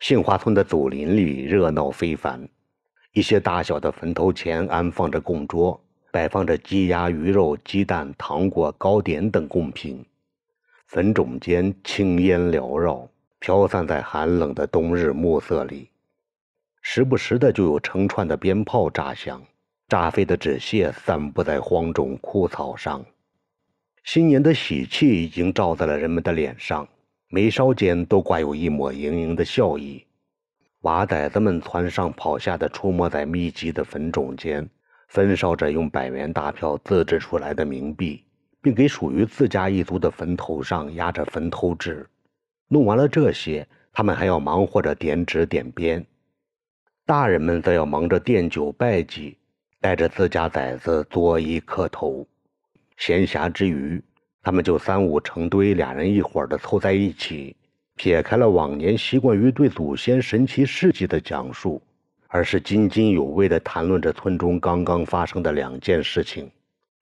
杏花村的祖林里热闹非凡，一些大小的坟头前安放着供桌，摆放着鸡鸭鱼肉、鸡蛋、糖果、糕点等贡品。坟冢间青烟缭绕，飘散在寒冷的冬日暮色里，时不时的就有成串的鞭炮炸响，炸飞的纸屑散布在荒冢枯草上。新年的喜气已经照在了人们的脸上。眉梢间都挂有一抹盈盈的笑意，娃崽子们窜上跑下的，出没在密集的坟冢间，焚烧着用百元大票自制出来的冥币，并给属于自家一族的坟头上压着坟头纸。弄完了这些，他们还要忙活着点纸点边，大人们则要忙着奠酒拜祭，带着自家崽子作揖磕头。闲暇之余。他们就三五成堆，俩人一伙的凑在一起，撇开了往年习惯于对祖先神奇事迹的讲述，而是津津有味地谈论着村中刚刚发生的两件事情：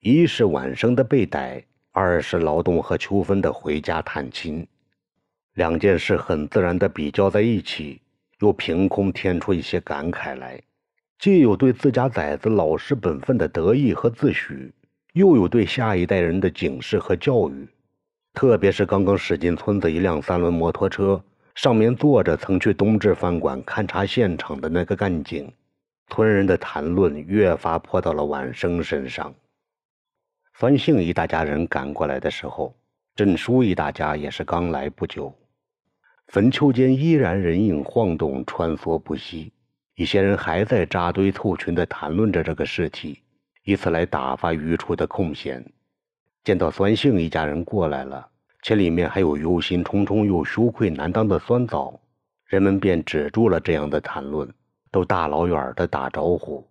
一是晚生的被逮，二是劳动和秋分的回家探亲。两件事很自然地比较在一起，又凭空添出一些感慨来，既有对自家崽子老实本分的得意和自诩。又有对下一代人的警示和教育，特别是刚刚驶进村子一辆三轮摩托车，上面坐着曾去东至饭馆勘察现场的那个干警，村人的谈论越发泼到了晚生身上。孙姓一大家人赶过来的时候，郑叔一大家也是刚来不久，坟丘间依然人影晃动，穿梭不息，一些人还在扎堆凑群地谈论着这个尸体。以此来打发余出的空闲。见到酸杏一家人过来了，且里面还有忧心忡忡又羞愧难当的酸枣，人们便止住了这样的谈论，都大老远的打招呼。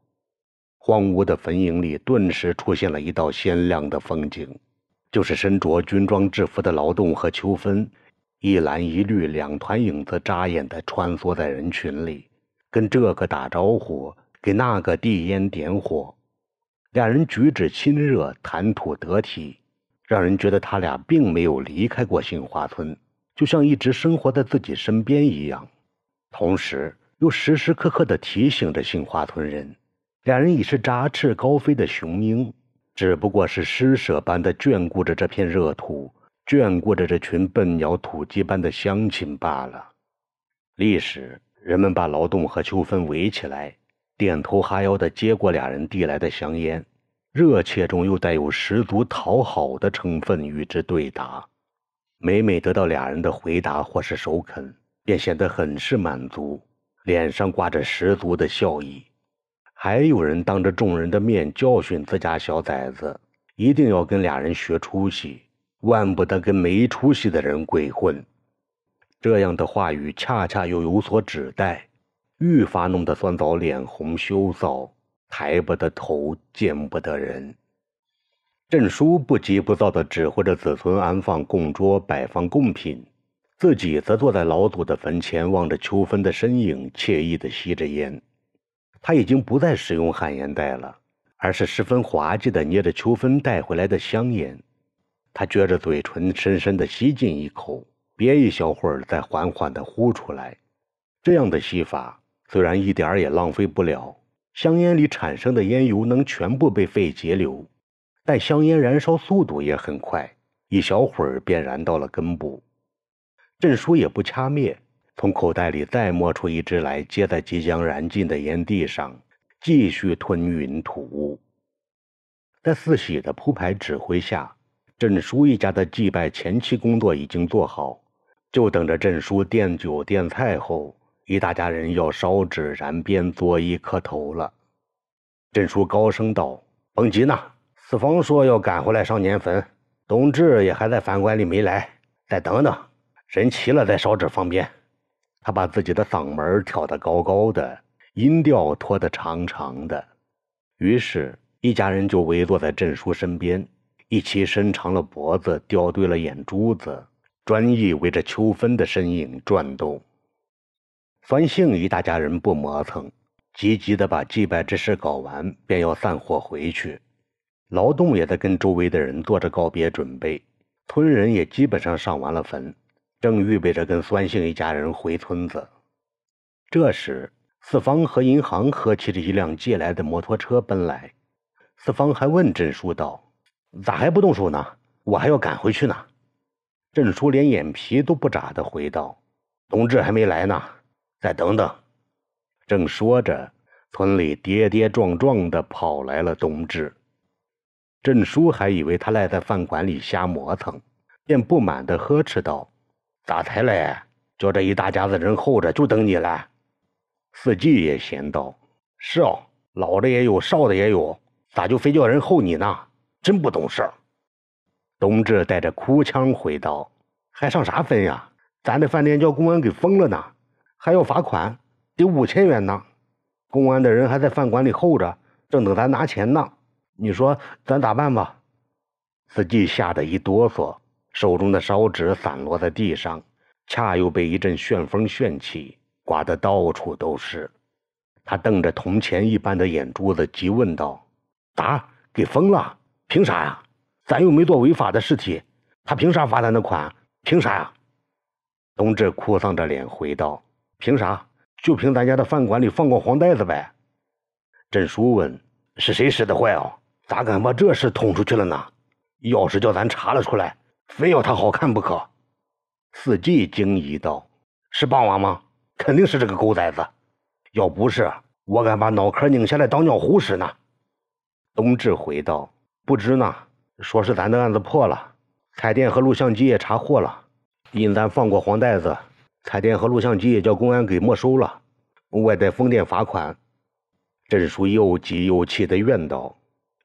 荒芜的坟茔里顿时出现了一道鲜亮的风景，就是身着军装制服的劳动和秋分，一蓝一绿两团影子扎眼的穿梭在人群里，跟这个打招呼，给那个递烟点火。两人举止亲热，谈吐得体，让人觉得他俩并没有离开过杏花村，就像一直生活在自己身边一样。同时，又时时刻刻地提醒着杏花村人，两人已是展翅高飞的雄鹰，只不过是施舍般的眷顾着这片热土，眷顾着这群笨鸟土鸡般的乡亲罢了。历史，人们把劳动和秋分围起来。点头哈腰的接过俩人递来的香烟，热切中又带有十足讨好的成分与之对答。每每得到俩人的回答或是首肯，便显得很是满足，脸上挂着十足的笑意。还有人当着众人的面教训自家小崽子，一定要跟俩人学出息，万不得跟没出息的人鬼混。这样的话语恰恰又有所指代。愈发弄得酸枣脸红羞臊，抬不得头，见不得人。郑叔不急不躁地指挥着子孙安放供桌，摆放贡品，自己则坐在老祖的坟前，望着秋分的身影，惬意地吸着烟。他已经不再使用旱烟袋了，而是十分滑稽地捏着秋分带回来的香烟。他撅着嘴唇，深深地吸进一口，憋一小会儿，再缓缓地呼出来。这样的吸法。虽然一点儿也浪费不了，香烟里产生的烟油能全部被肺截留，但香烟燃烧速度也很快，一小会儿便燃到了根部。郑叔也不掐灭，从口袋里再摸出一支来，接在即将燃尽的烟蒂上，继续吞云吐雾。在四喜的铺排指挥下，郑叔一家的祭拜前期工作已经做好，就等着郑叔垫酒垫菜后。一大家人要烧纸燃鞭作揖磕头了。镇叔高声道：“甭急呐，四方说要赶回来上年坟，冬至也还在饭馆里没来，再等等，人齐了再烧纸方便。”他把自己的嗓门挑得高高的，音调拖得长长的。于是，一家人就围坐在镇叔身边，一起伸长了脖子，掉对了眼珠子，专意围着秋分的身影转动。酸姓一大家人不磨蹭，急急地把祭拜之事搞完，便要散伙回去。劳动也在跟周围的人做着告别准备，村人也基本上上完了坟，正预备着跟酸姓一家人回村子。这时，四方和银行合骑着一辆借来的摩托车奔来。四方还问郑叔道：“咋还不动手呢？我还要赶回去呢。”郑叔连眼皮都不眨的回道：“同志还没来呢，再等等。”正说着，村里跌跌撞撞的跑来了冬至。郑叔还以为他赖在饭馆里瞎磨蹭，便不满的呵斥道：“咋才来？叫这一大家子人候着，就等你了。”四季也闲道：“是哦，老的也有，少的也有，咋就非叫人候你呢？真不懂事。”冬至带着哭腔回道：“还上啥分呀？咱的饭店叫公安给封了呢，还要罚款，得五千元呢。公安的人还在饭馆里候着，正等咱拿钱呢。你说咱咋办吧？”四季吓得一哆嗦，手中的烧纸散落在地上，恰又被一阵旋风旋起。刮得到处都是，他瞪着铜钱一般的眼珠子，急问道：“咋给封了？凭啥呀？咱又没做违法的事体，他凭啥罚咱的款？凭啥呀？”冬至哭丧着脸回道：“凭啥？就凭咱家的饭馆里放过黄袋子呗。”郑叔问：“是谁使的坏哦？咋敢把这事捅出去了呢？要是叫咱查了出来，非要他好看不可。”四季惊疑道：“是霸王吗？”肯定是这个狗崽子，要不是我敢把脑壳拧下来当尿壶使呢。冬至回道：“不知呢，说是咱的案子破了，彩电和录像机也查获了，因咱放过黄袋子，彩电和录像机也叫公安给没收了，外带封店罚款。”郑叔又急又气的怨道：“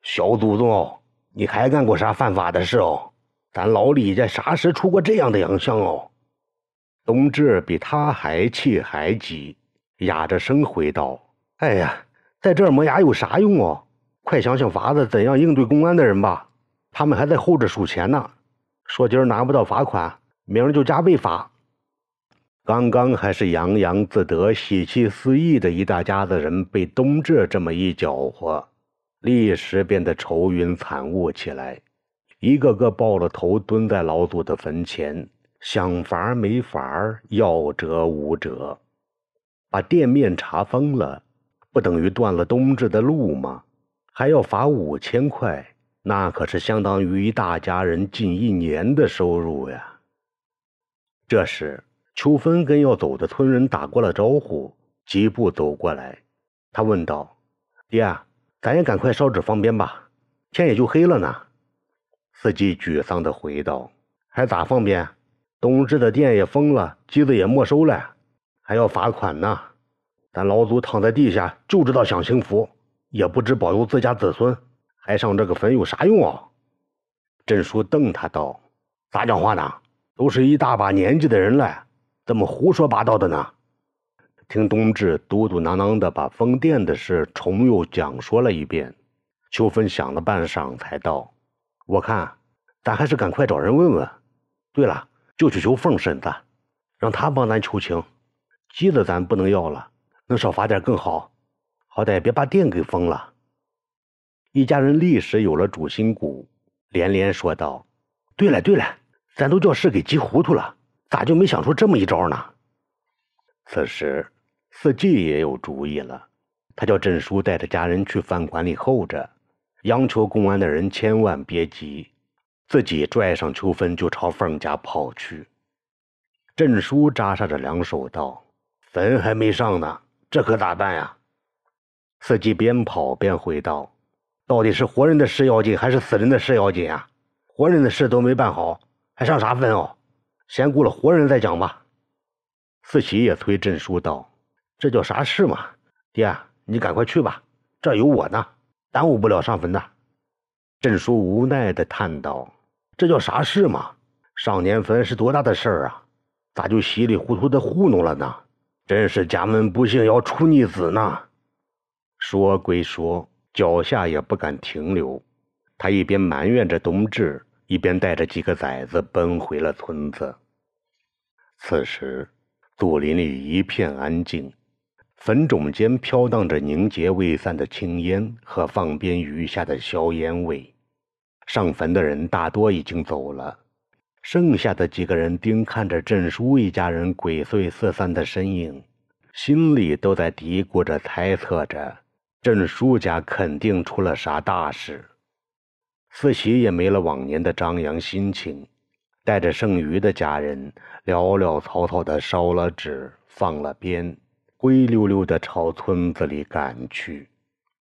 小祖宗，你还干过啥犯法的事哦？咱老李家啥时出过这样的洋相哦？”冬至比他还气还急，哑着声回道：“哎呀，在这儿磨牙有啥用哦？快想想法子，怎样应对公安的人吧。他们还在候着数钱呢。说今儿拿不到罚款，明儿就加倍罚。”刚刚还是洋洋自得、喜气四溢的一大家子人，被冬至这么一搅和，立时变得愁云惨雾起来，一个个抱了头蹲在老祖的坟前。想法没法要辙无辙，把店面查封了，不等于断了冬至的路吗？还要罚五千块，那可是相当于一大家人近一年的收入呀。这时，秋芬跟要走的村人打过了招呼，疾步走过来，他问道：“爹，咱也赶快烧纸放鞭吧，天也就黑了呢。”司机沮丧地回道：“还咋放鞭？”冬至的店也封了，机子也没收了，还要罚款呢。咱老祖躺在地下就知道享清福，也不知保佑自家子孙，还上这个坟有啥用啊？郑叔瞪他道：“咋讲话呢？都是一大把年纪的人了，怎么胡说八道的呢？”听冬至嘟嘟囔囔的把封店的事重又讲说了一遍，秋芬想了半晌才道：“我看咱还是赶快找人问问。对了。”就去求凤婶子，让她帮咱求情。机子咱不能要了，能少罚点更好，好歹别把店给封了。一家人立时有了主心骨，连连说道：“对了对了，咱都叫事给急糊涂了，咋就没想出这么一招呢？”此时，四季也有主意了，他叫郑叔带着家人去饭馆里候着，央求公安的人千万别急。自己拽上秋芬就朝凤家跑去。郑叔扎煞着两手道：“坟还没上呢，这可咋办呀？”四季边跑边回道：“到底是活人的事要紧，还是死人的事要紧啊？活人的事都没办好，还上啥坟哦？先顾了活人再讲吧。”四喜也催郑叔道：“这叫啥事嘛？爹，你赶快去吧，这有我呢，耽误不了上坟的。”郑叔无奈的叹道。这叫啥事嘛？上年坟是多大的事儿啊？咋就稀里糊涂的糊弄了呢？真是家门不幸要出逆子呢！说归说，脚下也不敢停留。他一边埋怨着冬至，一边带着几个崽子奔回了村子。此时，祖林里一片安静，坟冢间飘荡着凝结未散的青烟和放鞭余下的硝烟味。上坟的人大多已经走了，剩下的几个人盯看着郑叔一家人鬼祟四散的身影，心里都在嘀咕着、猜测着，郑叔家肯定出了啥大事。四喜也没了往年的张扬心情，带着剩余的家人，潦潦草草的烧了纸，放了鞭，灰溜溜的朝村子里赶去。